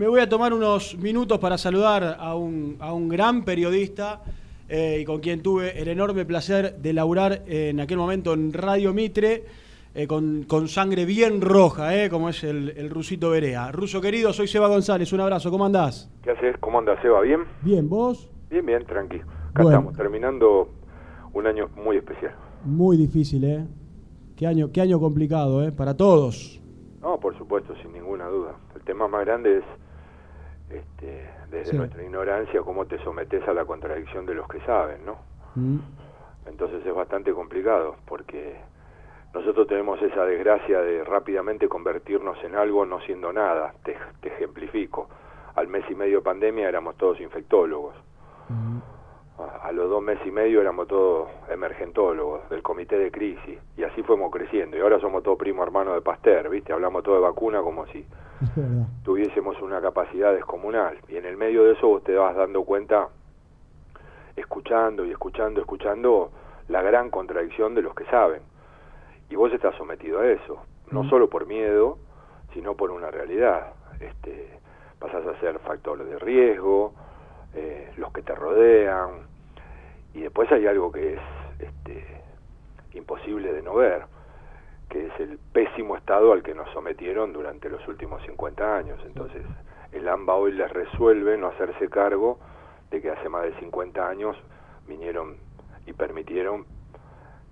Me voy a tomar unos minutos para saludar a un, a un gran periodista eh, y con quien tuve el enorme placer de laburar en aquel momento en Radio Mitre. Eh, con, con, sangre bien roja, eh, como es el, el, Rusito Berea. Ruso querido, soy Seba González, un abrazo, ¿cómo andás? ¿Qué haces? ¿Cómo andás, Seba? ¿Bien? Bien, ¿vos? Bien, bien, tranqui. Acá bueno. estamos, terminando un año muy especial. Muy difícil, ¿eh? Qué año, qué año complicado, ¿eh? Para todos. No, por supuesto, sin ninguna duda. El tema más grande es, este, desde sí. nuestra ignorancia, cómo te sometes a la contradicción de los que saben, ¿no? Mm. Entonces es bastante complicado, porque nosotros tenemos esa desgracia de rápidamente convertirnos en algo no siendo nada. Te, te ejemplifico. Al mes y medio de pandemia éramos todos infectólogos. Mm. A, los dos meses y medio éramos todos emergentólogos del comité de crisis. Y así fuimos creciendo. Y ahora somos todos primo hermano de Pasteur, ¿viste? Hablamos todo de vacuna como si tuviésemos una capacidad descomunal. Y en el medio de eso vos te vas dando cuenta, escuchando y escuchando, escuchando, la gran contradicción de los que saben y vos estás sometido a eso, no solo por miedo, sino por una realidad. Este, pasás a ser factor de riesgo, eh, los que te rodean, y después hay algo que es este, imposible de no ver, que es el pésimo estado al que nos sometieron durante los últimos 50 años. Entonces, el AMBA hoy les resuelve no hacerse cargo de que hace más de 50 años vinieron y permitieron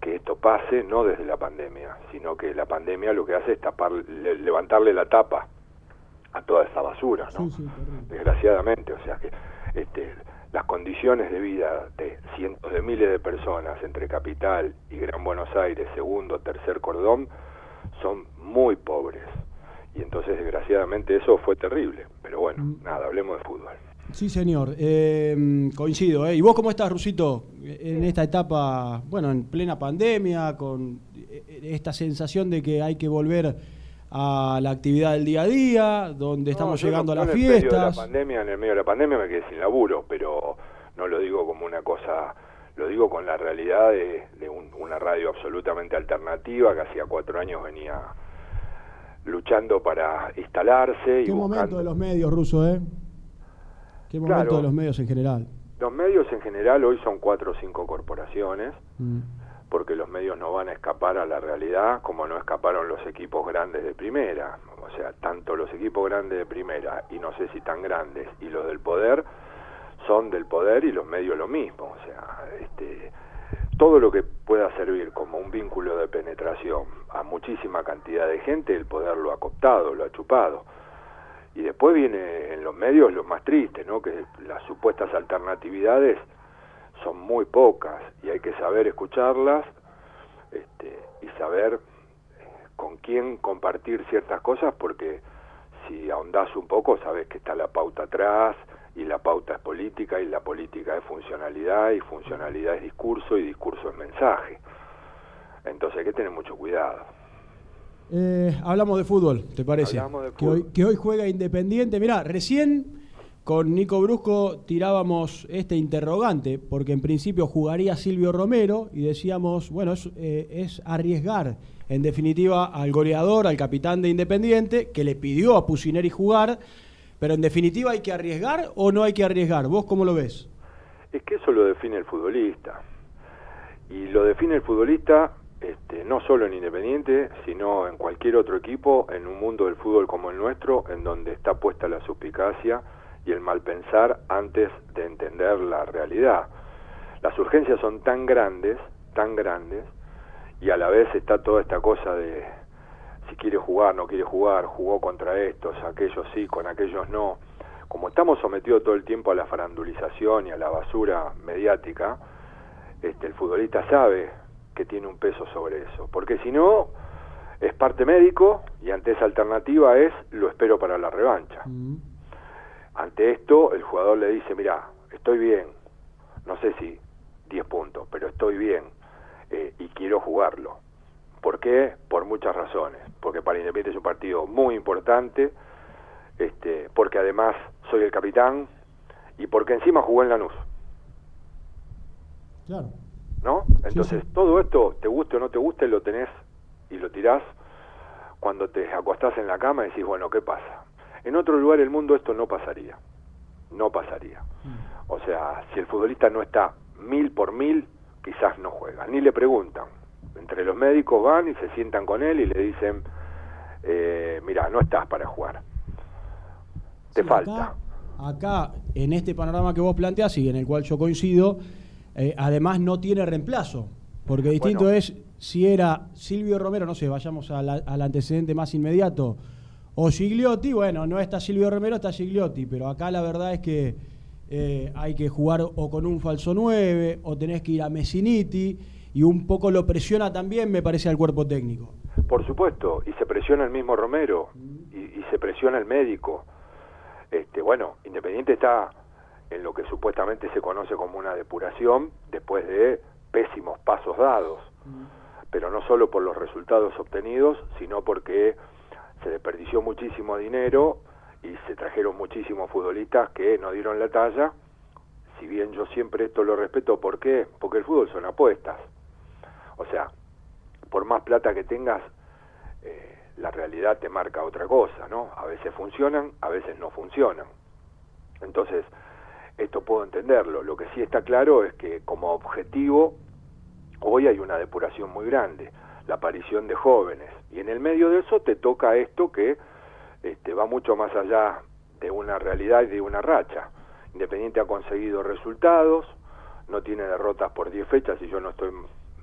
que esto pase no desde la pandemia, sino que la pandemia lo que hace es tapar, le, levantarle la tapa a toda esa basura, ¿no? Sí, sí, Desgraciadamente, o sea que este, las condiciones de vida de cientos de miles de personas entre Capital y Gran Buenos Aires, segundo, tercer cordón, son muy pobres. Y entonces, desgraciadamente, eso fue terrible. Pero bueno, mm. nada, hablemos de fútbol. Sí, señor. Eh, coincido. ¿eh? ¿Y vos cómo estás, Rusito, en esta etapa, bueno, en plena pandemia, con eh, esta sensación de que hay que volver a la actividad del día a día, donde estamos llegando no, a las en fiestas? El de la pandemia, en el medio de la pandemia me quedé sin laburo, pero no lo digo como una cosa, lo digo con la realidad de, de un, una radio absolutamente alternativa que hacía cuatro años venía luchando para instalarse. ¿Qué momento de los medios, Ruso, eh? ¿Qué momento Claro. de los medios en general? Los medios en general hoy son cuatro o cinco corporaciones, Mm. Porque los medios no van a escapar a la realidad como no escaparon los equipos grandes de primera. O sea, tanto los equipos grandes de primera y no sé si tan grandes y los del poder son del poder y los medios lo mismo. O sea, este, todo lo que pueda servir como un vínculo de penetración a muchísima cantidad de gente, el poder lo ha cooptado, lo ha chupado. Y después viene en los medios lo más triste, ¿no? Que las supuestas alternatividades son muy pocas y hay que saber escucharlas este, y saber eh, con quién compartir ciertas cosas porque si ahondás un poco sabes que está la pauta atrás y la pauta es política y la política es funcionalidad y funcionalidad es discurso y discurso es mensaje. Entonces hay que tener mucho cuidado. Eh, hablamos de fútbol, ¿te parece? Hablamos de que, hoy, fútbol. que hoy juega Independiente. Mirá, recién con Nico Brusco tirábamos este interrogante, porque en principio jugaría Silvio Romero y decíamos, bueno, es, eh, es arriesgar, en definitiva, al goleador, al capitán de Independiente, que le pidió a Pusineri jugar, pero en definitiva, ¿hay que arriesgar o no hay que arriesgar? ¿Vos cómo lo ves? Es que eso lo define el futbolista. Y lo define el futbolista este, no solo en Independiente, sino en cualquier otro equipo, en un mundo del fútbol como el nuestro, en donde está puesta la suspicacia y el mal pensar antes de entender la realidad. Las urgencias son tan grandes, tan grandes, y a la vez está toda esta cosa de si quiere jugar, no quiere jugar, jugó contra estos, aquellos sí, con aquellos no. Como estamos sometidos todo el tiempo a la farandulización y a la basura mediática, este, el futbolista sabe que tiene un peso sobre eso, porque si no, es parte médico y ante esa alternativa es lo espero para la revancha. Mm. Ante esto, el jugador le dice, mira, estoy bien, no sé si 10 puntos, pero estoy bien eh, y quiero jugarlo. ¿Por qué? Por muchas razones. Porque para Independiente es un partido muy importante, este, porque además soy el capitán y porque encima jugó en Lanús. Claro. ¿no? Entonces, sí. todo esto, te guste o no te guste, lo tenés y lo tirás cuando te acostás en la cama y decís, bueno, ¿qué pasa? En otro lugar del mundo esto no pasaría, no pasaría. Mm. O sea, si el futbolista no está mil por mil, quizás no juega, ni le preguntan. Entre los médicos van y se sientan con él y le dicen, eh, mira, no estás para jugar, te falta. Acá, en este panorama que vos planteás y en el cual yo coincido, eh, además no tiene reemplazo, porque distinto es si era Silvio Romero, no sé, vayamos al antecedente más inmediato, o Gigliotti, bueno, no está Silvio Romero, está Gigliotti, pero acá la verdad es que eh, hay que jugar o con un falso 9, o tenés que ir a Messiniti, y un poco lo presiona también, me parece, al cuerpo técnico. Por supuesto, y se presiona el mismo Romero, y, y se presiona el médico. Este, bueno, Independiente está en lo que supuestamente se conoce como una depuración después de pésimos pasos dados, pero no solo por los resultados obtenidos, sino porque se desperdició muchísimo dinero y se trajeron muchísimos futbolistas que no dieron la talla, si bien yo siempre esto lo respeto, ¿por qué? Porque el fútbol son apuestas. O sea, por más plata que tengas, eh, la realidad te marca otra cosa, ¿no? A veces funcionan, a veces no funcionan. Entonces, esto puedo entenderlo. Lo que sí está claro es que como objetivo hoy hay una depuración muy grande, la aparición de jóvenes. Y en el medio de eso te toca esto que este, va mucho más allá de una realidad y de una racha. Independiente ha conseguido resultados, no tiene derrotas por 10 fechas y yo no estoy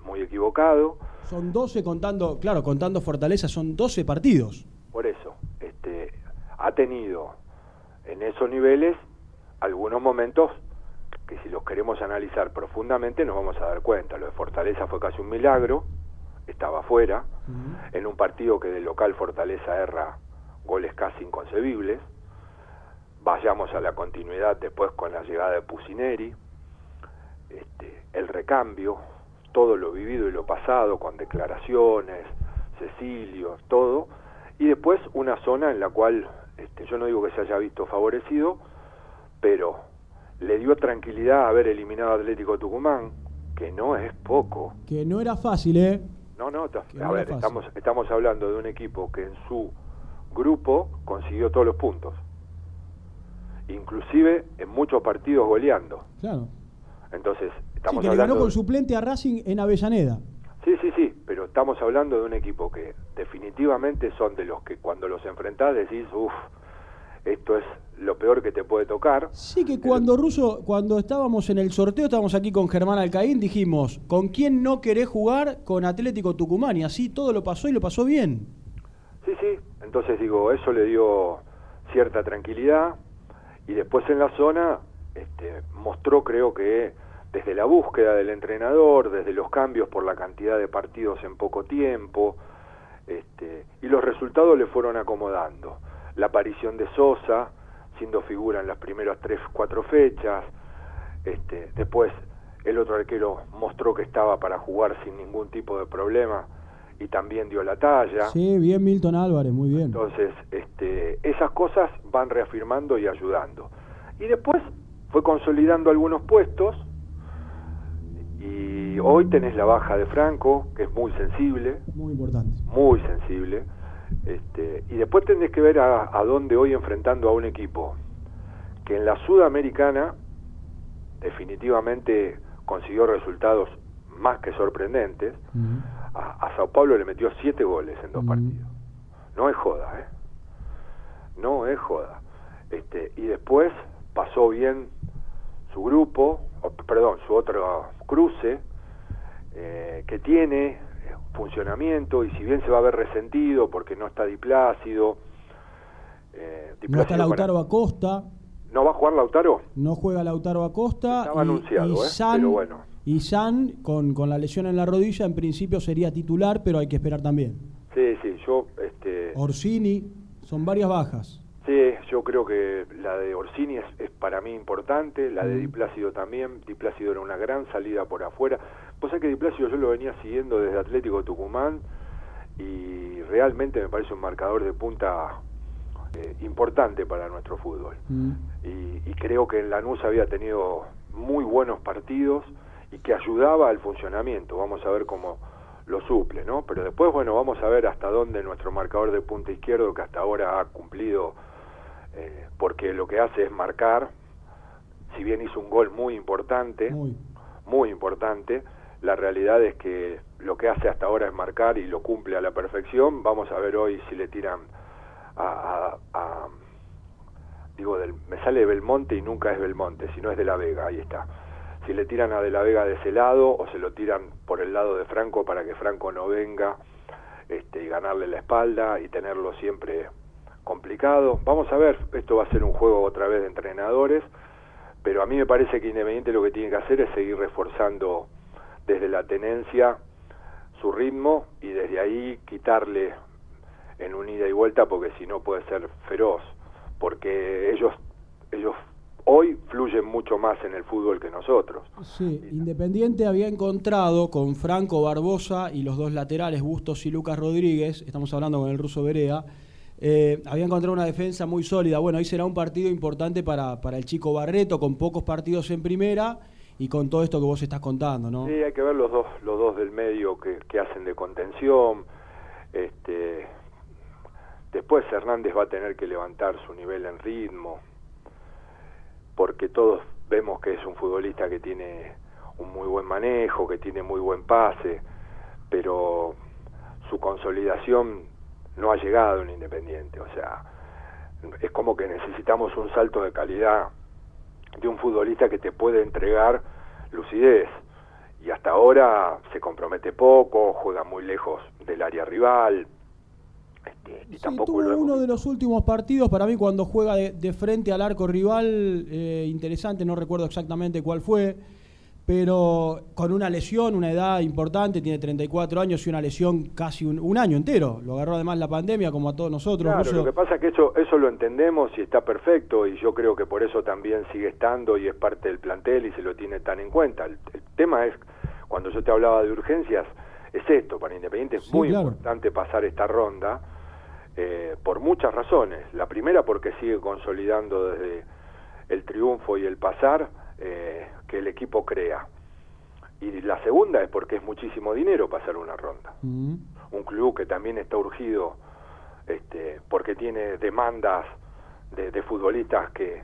muy equivocado. Son 12 contando, claro, contando Fortaleza, son 12 partidos. Por eso, este, ha tenido en esos niveles algunos momentos que si los queremos analizar profundamente nos vamos a dar cuenta. Lo de Fortaleza fue casi un milagro, estaba fuera, en un partido que del local Fortaleza erra goles casi inconcebibles. Vayamos a la continuidad después con la llegada de Pusineri, este, el recambio, todo lo vivido y lo pasado, con declaraciones, Cecilio, todo, y después una zona en la cual este, yo no digo que se haya visto favorecido, pero le dio tranquilidad haber eliminado a Atlético Tucumán, que no es poco. Que no era fácil, ¿eh? No, no, a ver, estamos, estamos hablando de un equipo que en su grupo consiguió todos los puntos. Inclusive en muchos partidos goleando. Claro. Entonces, estamos sí, que hablando... le ganó con suplente a Racing en Avellaneda. Sí, sí, sí, pero estamos hablando de un equipo que definitivamente son de los que cuando los enfrentás decís, uff, esto es lo peor que te puede tocar. Sí, que cuando Russo, cuando estábamos en el sorteo, estábamos aquí con Germán Alcaín, dijimos, ¿con quién no querés jugar? Con Atlético Tucumán, y así todo lo pasó y lo pasó bien. Sí, sí, entonces digo, eso le dio cierta tranquilidad, y después en la zona este, mostró, creo que desde la búsqueda del entrenador, desde los cambios por la cantidad de partidos en poco tiempo, este, y los resultados le fueron acomodando. La aparición de Sosa, siendo figura en las primeras tres, cuatro fechas, este, después el otro arquero mostró que estaba para jugar sin ningún tipo de problema y también dio la talla. Sí, bien Milton Álvarez, muy bien. Entonces, este, esas cosas van reafirmando y ayudando. Y después fue consolidando algunos puestos, y hoy tenés la baja de Franco, que es muy sensible. Muy importante. Muy sensible. Este, y después tenés que ver a, dónde hoy enfrentando a un equipo que en la Sudamericana definitivamente consiguió resultados más que sorprendentes. a, Sao Paulo le metió siete goles en dos partidos. No es joda, ¿eh? No es joda. Este, y después pasó bien su grupo, perdón, su otro cruce, eh, que tiene funcionamiento y si bien se va a ver resentido porque no está Diplácido, eh, no está Lautaro Acosta. ¿No va a jugar Lautaro? No juega Lautaro Acosta. Estaba anunciado, y San, pero bueno. Y San, con, con la lesión en la rodilla, en principio sería titular, pero hay que esperar también. Sí, sí, yo... Este... Orsini, son varias bajas. Sí, yo creo que la de Orsini es, para mí importante, la de Diplácido también. Diplácido era una gran salida por afuera. Sabés que Diplácido yo lo venía siguiendo desde Atlético Tucumán y realmente me parece un marcador de punta eh, importante para nuestro fútbol. Y, y, creo que en Lanús había tenido muy buenos partidos y que ayudaba al funcionamiento. Vamos a ver cómo lo suple, ¿no? Pero después, bueno, vamos a ver hasta dónde nuestro marcador de punta izquierdo, que hasta ahora ha cumplido eh, porque lo que hace es marcar, si bien hizo un gol muy importante, muy. importante, la realidad es que lo que hace hasta ahora es marcar y lo cumple a la perfección. Vamos a ver hoy si le tiran a, digo, del, me sale Belmonte y nunca es Belmonte, sino es de La Vega, ahí está. Si le tiran a De La Vega de ese lado o se lo tiran por el lado de Franco para que Franco no venga este, y ganarle la espalda y tenerlo siempre complicado. Vamos a ver, esto va a ser un juego otra vez de entrenadores, pero a mí me parece que Independiente lo que tiene que hacer es seguir reforzando desde la tenencia su ritmo y desde ahí quitarle en un ida y vuelta porque si no puede ser feroz, porque ellos ellos hoy fluyen mucho más en el fútbol que nosotros. Sí, Independiente había encontrado con Franco Barbosa y los dos laterales, Bustos y Lucas Rodríguez, estamos hablando con el ruso Berea, eh, había encontrado una defensa muy sólida. Bueno, hoy será un partido importante para, para el chico Barreto, con pocos partidos en primera y con todo esto que vos estás contando, ¿no? Sí, hay que ver los dos, los dos del medio que, hacen de contención. Este, después Hernández va a tener que levantar su nivel en ritmo porque todos vemos que es un futbolista que tiene un muy buen manejo, que tiene muy buen pase, pero su consolidación no ha llegado en Independiente, o sea, es como que necesitamos un salto de calidad de un futbolista que te puede entregar lucidez. Y hasta ahora se compromete poco, juega muy lejos del área rival, este, tuvo uno de los últimos partidos para mí cuando juega de, frente al arco rival, eh, interesante, no recuerdo exactamente cuál fue, pero con una lesión, una edad importante, tiene 34 años y una lesión casi un, año entero. Lo agarró además la pandemia, como a todos nosotros. Claro, lo que pasa es que eso, eso lo entendemos y está perfecto, y yo creo que por eso también sigue estando y es parte del plantel y se lo tiene tan en cuenta. El, tema es, cuando yo te hablaba de urgencias, es esto, para Independiente es muy importante pasar esta ronda eh, por muchas razones. La primera porque sigue consolidando desde el triunfo y el pasar eh, que el equipo crea. Y la segunda es porque es muchísimo dinero pasar una ronda. Mm. Un club que también está urgido este, porque tiene demandas de futbolistas que,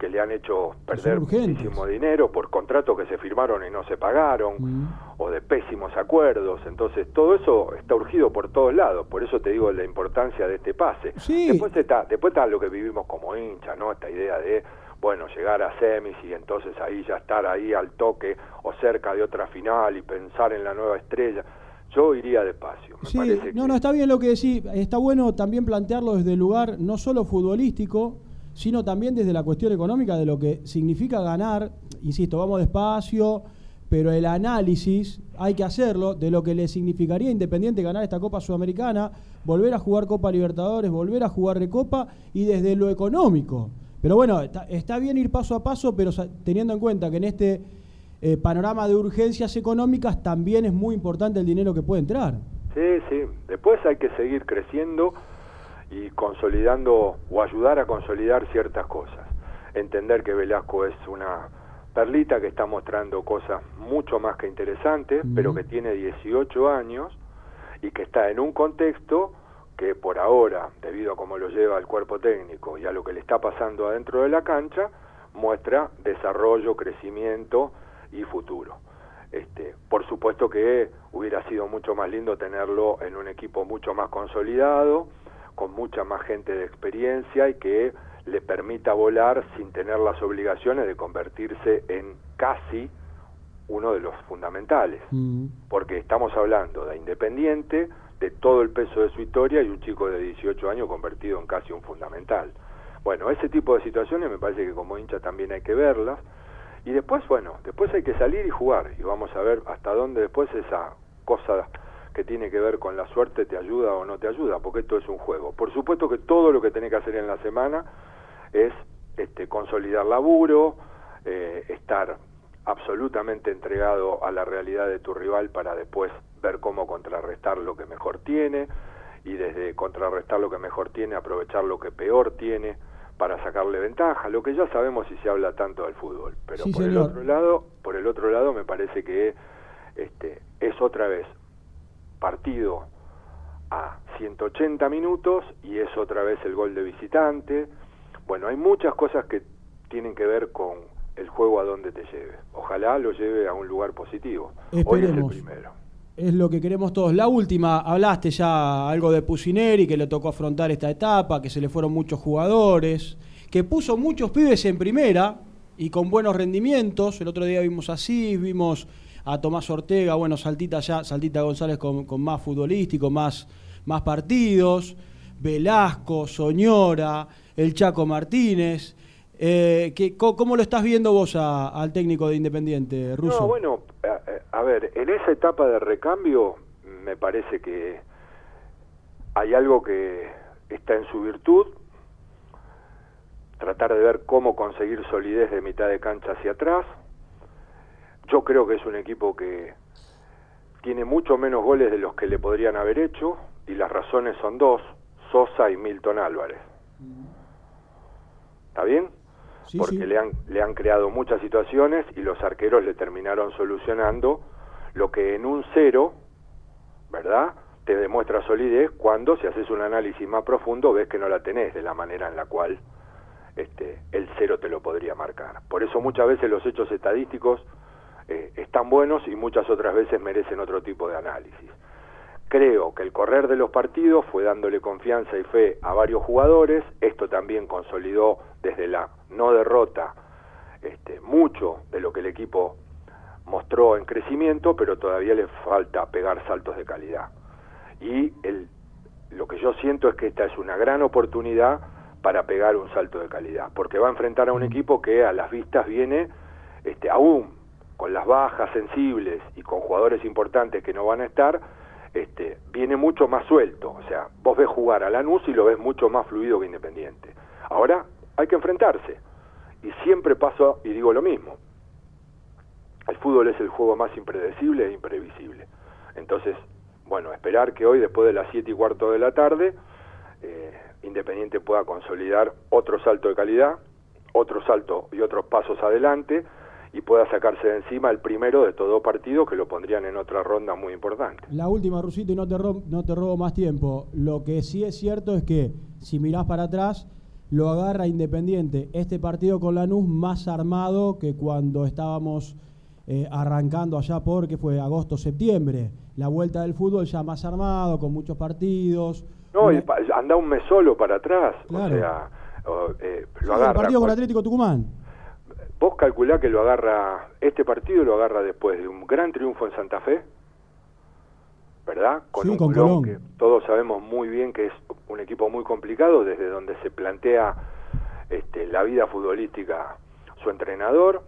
que le han hecho perder muchísimo dinero por contratos que se firmaron y no se pagaron, mm. o de pésimos acuerdos. Entonces, todo eso está urgido por todos lados. Por eso te digo la importancia de este pase. Después, está, después está lo que vivimos como hincha, ¿no? Esta idea de, bueno, llegar a semis y entonces ahí ya estar ahí al toque o cerca de otra final y pensar en la nueva estrella. Yo iría despacio. sí, no, no, está bien lo que decís. Está bueno también plantearlo desde el lugar no solo futbolístico, sino también desde la cuestión económica de lo que significa ganar, insisto, vamos despacio, pero el análisis hay que hacerlo de lo que le significaría Independiente ganar esta Copa Sudamericana, volver a jugar Copa Libertadores, volver a jugar Recopa y desde lo económico. Pero bueno, está, bien ir paso a paso, pero teniendo en cuenta que en este eh, panorama de urgencias económicas también es muy importante el dinero que puede entrar. Sí, sí. Después hay que seguir creciendo y consolidando o ayudar a consolidar ciertas cosas. Entender que Velasco es una perlita que está mostrando cosas mucho más que interesantes, pero que tiene 18 años y que está en un contexto que por ahora, debido a cómo lo lleva el cuerpo técnico y a lo que le está pasando adentro de la cancha, muestra desarrollo, crecimiento y futuro. Este, por supuesto que hubiera sido mucho más lindo tenerlo en un equipo mucho más consolidado, con mucha más gente de experiencia y que le permita volar sin tener las obligaciones de convertirse en casi uno de los fundamentales, mm. porque estamos hablando de Independiente, de todo el peso de su historia y un chico de 18 años convertido en casi un fundamental. Bueno, ese tipo de situaciones me parece que como hincha también hay que verlas y después, bueno, después hay que salir y jugar y vamos a ver hasta dónde después esa cosa que tiene que ver con la suerte te ayuda o no te ayuda, porque esto es un juego. Por supuesto que todo lo que tenés que hacer en la semana es este, consolidar laburo, eh, estar absolutamente entregado a la realidad de tu rival para después ver cómo contrarrestar lo que mejor tiene y desde contrarrestar lo que mejor tiene aprovechar lo que peor tiene para sacarle ventaja, lo que ya sabemos si se habla tanto del fútbol, pero por el otro lado, por el otro lado me parece que este es otra vez partido a 180 minutos y es otra vez el gol de visitante, Bueno, hay muchas cosas que tienen que ver con el juego a donde te lleve. Ojalá lo lleve a un lugar positivo. Hoy es el primero. Es lo que queremos todos. La última, hablaste ya algo de Pusineri, que le tocó afrontar esta etapa, que se le fueron muchos jugadores, que puso muchos pibes en primera y con buenos rendimientos. El otro día vimos así, vimos a Tomás Ortega, bueno, Saltita ya, Saltita González con, más futbolístico, más, más partidos, Velasco, Soñora, el Chaco Martínez. Eh, ¿Cómo lo estás viendo vos al técnico de Independiente, Russo? No, bueno, a, ver, en esa etapa de recambio me parece que hay algo que está en su virtud, tratar de ver cómo conseguir solidez de mitad de cancha hacia atrás. Yo creo que es un equipo que tiene mucho menos goles de los que le podrían haber hecho y las razones son dos, Sosa y Milton Álvarez. ¿Está bien? Porque Le, han, le han creado muchas situaciones y los arqueros le terminaron solucionando lo que en un cero, ¿verdad? Te demuestra solidez cuando si haces un análisis más profundo ves que no la tenés de la manera en la cual este, el cero te lo podría marcar. Por eso muchas veces los hechos estadísticos eh, están buenos y muchas otras veces merecen otro tipo de análisis. Creo que el correr de los partidos fue dándole confianza y fe a varios jugadores, esto también consolidó desde la no derrota este, mucho de lo que el equipo mostró en crecimiento, pero todavía le falta pegar saltos de calidad. Y el, lo que yo siento es que esta es una gran oportunidad para pegar un salto de calidad, porque va a enfrentar a un equipo que a las vistas viene este, aún con las bajas sensibles y con jugadores importantes que no van a estar, este, viene mucho más suelto. O sea, vos ves jugar a Lanús y lo ves mucho más fluido que Independiente. Ahora hay que enfrentarse. Y siempre paso y digo lo mismo. El fútbol es el juego más impredecible e imprevisible. Entonces, bueno, esperar que hoy, después de las 7 y cuarto de la tarde, eh, Independiente pueda consolidar otro salto de calidad, otro salto y otros pasos adelante y pueda sacarse de encima el primero de todo partido que lo pondrían en otra ronda muy importante. La última, Rusito, y no te, robo, no te robo más tiempo. Lo que sí es cierto es que si mirás para atrás, lo agarra Independiente. Este partido con Lanús más armado que cuando estábamos eh, arrancando allá por, que fue agosto, septiembre. La vuelta del fútbol ya más armado, con muchos partidos. No, anda un mes solo para atrás. O sea, eh, lo agarra. El partido con Atlético Tucumán. Vos calculá que lo agarra, este partido lo agarra después de un gran triunfo en Santa Fe, ¿verdad? Con un con que todos sabemos muy bien que es un equipo muy complicado desde donde se plantea este, la vida futbolística su entrenador,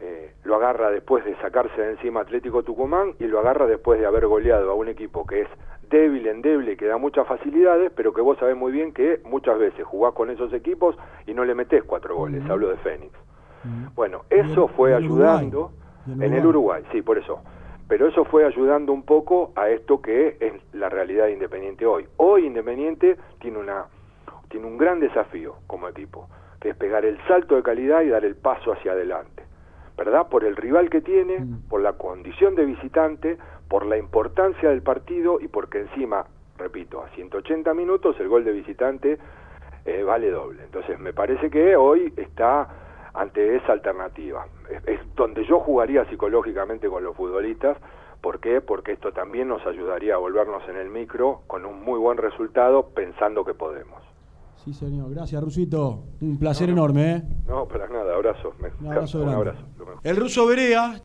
eh, lo agarra después de sacarse de encima Atlético Tucumán y lo agarra después de haber goleado a un equipo que es débil, endeble, que da muchas facilidades, pero que vos sabés muy bien que muchas veces jugás con esos equipos y no le metés cuatro goles, hablo de Fénix. Bueno, eso fue ayudando en el Uruguay, sí, por eso. Pero eso fue ayudando un poco a esto que es la realidad de Independiente hoy. Hoy Independiente tiene una tiene un gran desafío como equipo, que es pegar el salto de calidad y dar el paso hacia adelante. ¿Verdad? Por el rival que tiene, mm. por la condición de visitante, por la importancia del partido y porque encima, repito, a 180 minutos el gol de visitante eh, vale doble. Entonces me parece que hoy está ante esa alternativa. Es, donde yo jugaría psicológicamente con los futbolistas. ¿Por qué? Porque esto también nos ayudaría a volvernos en el micro con un muy buen resultado pensando que podemos. Sí, señor. Gracias, Rusito. Un placer enorme. ¿eh? No, para nada. Abrazo. un abrazo. Un abrazo. El ruso Berea